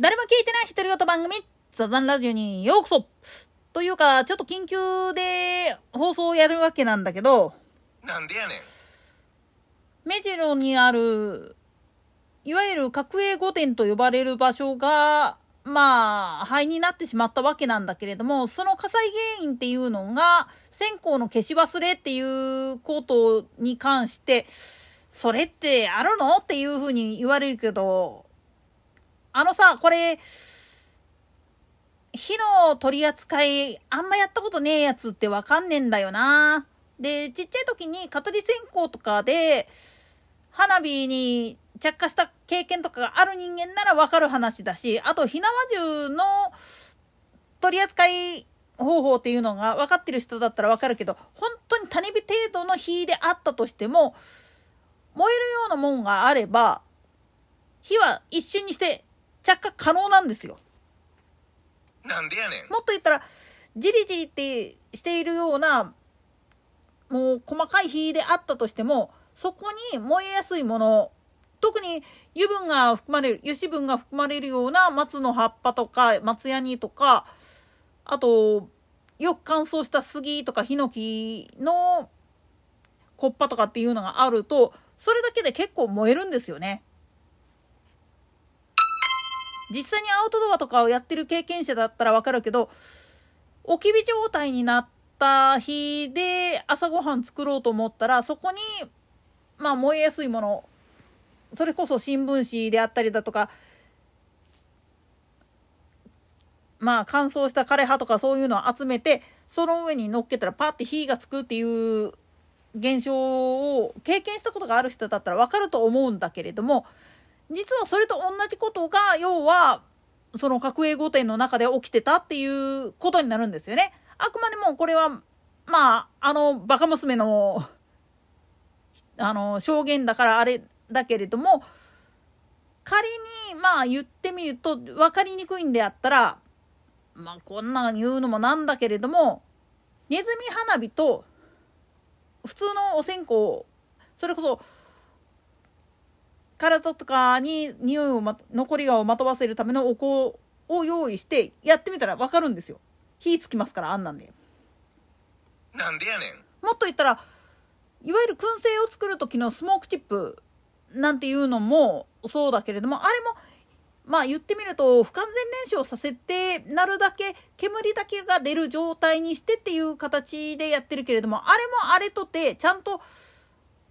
誰も聞いてない独り言番組、ザザンラジオにようこそというか、ちょっと緊急で放送をやるわけなんだけど、なんでやねん。目白にある、いわゆる角栄御殿と呼ばれる場所が、まあ、灰になってしまったわけなんだけれども、その火災原因っていうのが、線香の消し忘れっていうことに関して、それってあるの？っていうふうに言われるけど、あのさ、これ、火の取り扱い、あんまやったことねえやつってわかんねえんだよな。で、ちっちゃい時に蚊取り線香とかで、花火に着火した経験とかがある人間ならわかる話だし、あと、火縄銃の取り扱い方法っていうのが分かってる人だったらわかるけど、本当に種火程度の火であったとしても、燃えるようなもんがあれば、火は一瞬にして着火可能なんですよ。なんでやねん。もっと言ったら、じりじりってしているような、もう細かい火であったとしても、そこに燃えやすいもの、特に油分が含まれる、油脂分が含まれるような松の葉っぱとか、松ヤニとか、あと、よく乾燥した杉とかヒノキのコッパとかっていうのがあると、それだけで結構燃えるんですよね。実際にアウトドアとかをやってる経験者だったらわかるけど置き火状態になった日で朝ごはん作ろうと思ったらそこにまあ燃えやすいものそれこそ新聞紙であったりだとかまあ乾燥した枯葉とかそういうのを集めてその上に乗っけたらパッて火がつくっていう現象を経験したことがある人だったら分かると思うんだけれども実はそれと同じことが要はその角栄御殿の中で起きてたっていうことになるんですよね。あくまでもこれはまああのバカ娘のあの証言だからあれだけれども仮にまあ言ってみると分かりにくいんであったらまあこんな言うのもなんだけれどもネズミ花火と普通のお線香それこそ体とかに匂いを、ま、残りがをまとわせるためのお香を用意してやってみたら分かるんですよ火つきますからあんなんでなんでやねん。もっと言ったらいわゆる燻製を作る時のスモークチップなんていうのもそうだけれどもあれもまあ言ってみると不完全燃焼させてなるだけ煙だけが出る状態にしてっていう形でやってるけれどもあれもあれとてちゃんと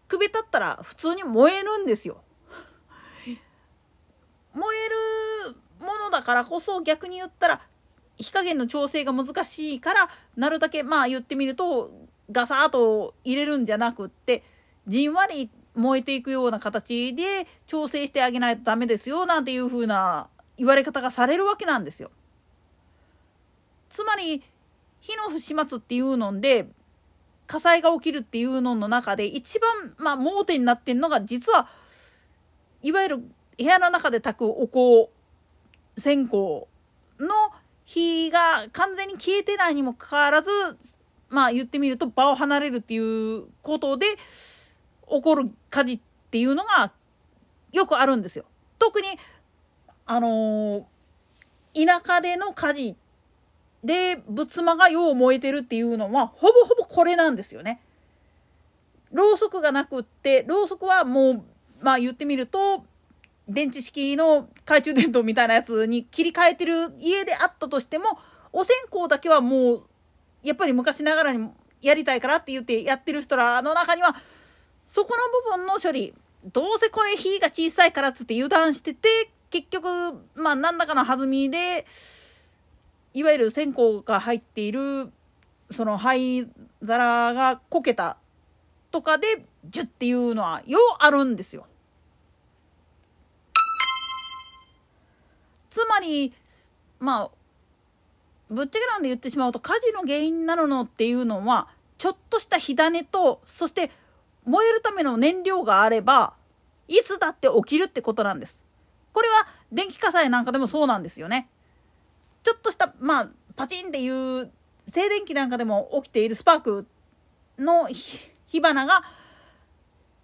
くべたったら普通に燃えるんですよ。燃えるものだからこそ逆に言ったら火加減の調整が難しいからなるだけまあ言ってみるとガサーと入れるんじゃなくってじんわり燃えていくような形で調整してあげないとダメですよなんていう風な言われ方がされるわけなんですよ。つまり火の不始末っていうので火災が起きるっていうのの中で一番まあ盲点になってんのが実はいわゆる部屋の中で炊くお香線香の火が完全に消えてないにもかかわらずまあ言ってみると場を離れるっていうことで起こる火事っていうのがよくあるんですよ。特にあのー、田舎での火事で仏間がよう燃えてるっていうのはほぼほぼこれなんですよね。ろうそくがなくってろうそくはもうまあ言ってみると電池式の懐中電灯みたいなやつに切り替えてる家であったとしてもお線香だけはもうやっぱり昔ながらにやりたいからって言ってやってる人らの中にはそこの部分の処理どうせこれ火が小さいからっつって油断してて結局まあ何らかの弾みでいわゆる線香が入っているその灰皿がこけたとかでジュッっていうのはようあるんですよ。まりまあぶっちゃけなんで言ってしまうと火事の原因になるのっていうのはちょっとした火種とそして燃えるための燃料があればいつだって起きるってことなんです。これは電気火災なんかでもそうなんですよね。ちょっとしたまあパチンっていう静電気なんかでも起きているスパークの火花が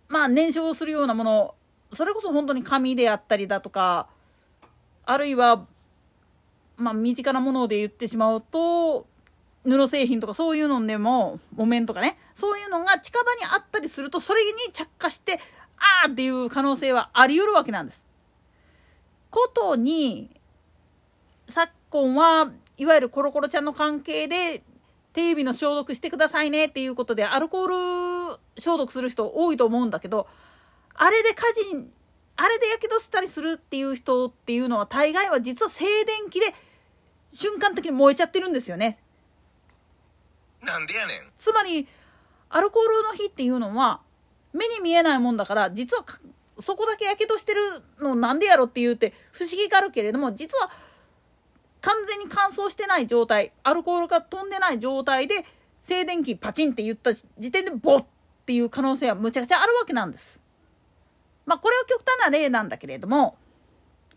まあ燃焼するようなものそれこそ本当に紙であったりだとかあるいはまあ身近なもので言ってしまうと布製品とかそういうのでも木綿とかねそういうのが近場にあったりするとそれに着火してあーっていう可能性はあり得るわけなんです。ことに昨今はいわゆるコロコロちゃんの関係で手指の消毒してくださいねっていうことでアルコール消毒する人多いと思うんだけどあれで火事あれでやけどしたりするっていう人っていうのは大概は実は静電気で瞬間的に燃えちゃってるんですよね。なんでやねんつまりアルコールの火っていうのは目に見えないもんだから実はそこだけやけどしてるのなんでやろって言うて不思議があるけれども実は完全に乾燥してない状態アルコールが飛んでない状態で静電気パチンって言った時点でボッっていう可能性はむちゃくちゃあるわけなんです。まあこれは極端な例なんだけれども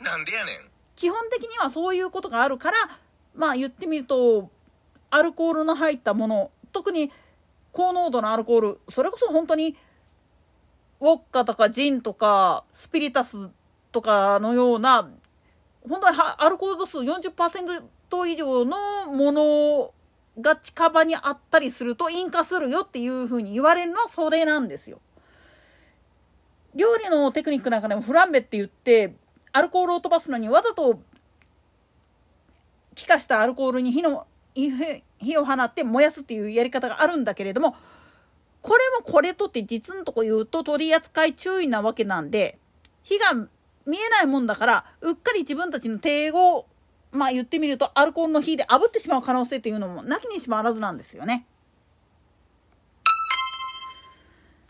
なんでやねん基本的にはそういうことがあるからまあ言ってみるとアルコールの入ったもの特に高濃度のアルコールそれこそ本当にウォッカとかジンとかスピリタスとかのような本当にアルコール度数40%以上のものが近場にあったりすると引火するよっていうふうに言われるのはそれなんですよ。料理のテクニックなんかでもフランベって言ってアルコールを飛ばすのにわざと気化したアルコールに火の火を放って燃やすっていうやり方があるんだけれどもこれもこれとって実のとこ言うと取り扱い注意なわけなんで火が見えないもんだからうっかり自分たちの手をまあ言ってみるとアルコールの火で炙ってしまう可能性っていうのもなきにしもあらずなんですよね。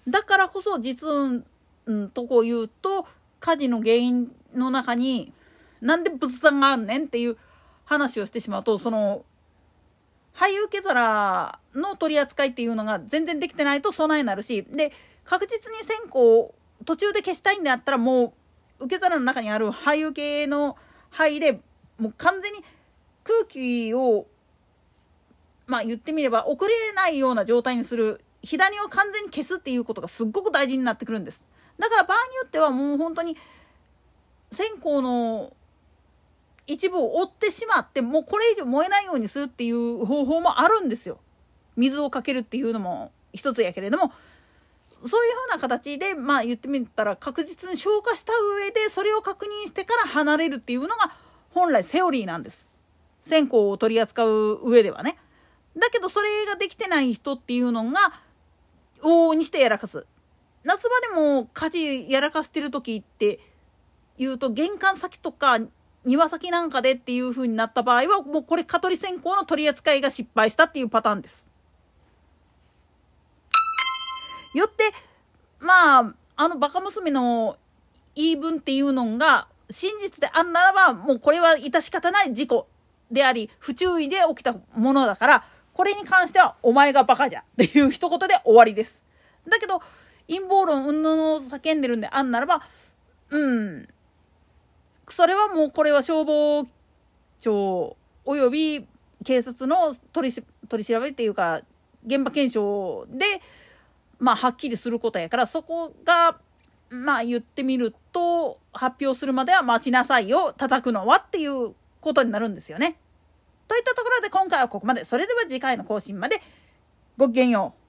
だからこそ実運うんとこ言うと火事の原因の中になんで仏壇があんねんっていう話をしてしまうとその廃受け皿の取り扱いっていうのが全然できてないと備えになるしで確実に線香を途中で消したいんであったらもう受け皿の中にある灰受けの灰でもう完全に空気をまあ言ってみれば遅れないような状態にする火種を完全に消すっていうことがすっごく大事になってくるんです。だから場合によってはもう本当に線香の一部を折ってしまってもうこれ以上燃えないようにするっていう方法もあるんですよ。水をかけるっていうのも一つやけれどもそういうふうな形でまあ言ってみたら確実に消化した上でそれを確認してから離れるっていうのが本来セオリーなんです。線香を取り扱う上ではね。だけどそれができてない人っていうのが往々にしてやらかす。夏場でも家事やらかしてる時って言うと玄関先とか庭先なんかでっていう風になった場合はもうこれ蚊取り線香の取り扱いが失敗したっていうパターンです。よってまああのバカ娘の言い分っていうのが真実であんならばもうこれは致し方ない事故であり不注意で起きたものだからこれに関してはお前がバカじゃっていう一言で終わりです。だけど陰謀論うんぬんを叫んでるんであんならばうんそれはもうこれは消防庁および警察の取り取り調べっていうか現場検証でまあはっきりすることやからそこがまあ言ってみると発表するまでは待ちなさいよ叩くのはっていうことになるんですよね。といったところで今回はここまでそれでは次回の更新までごきげんよう。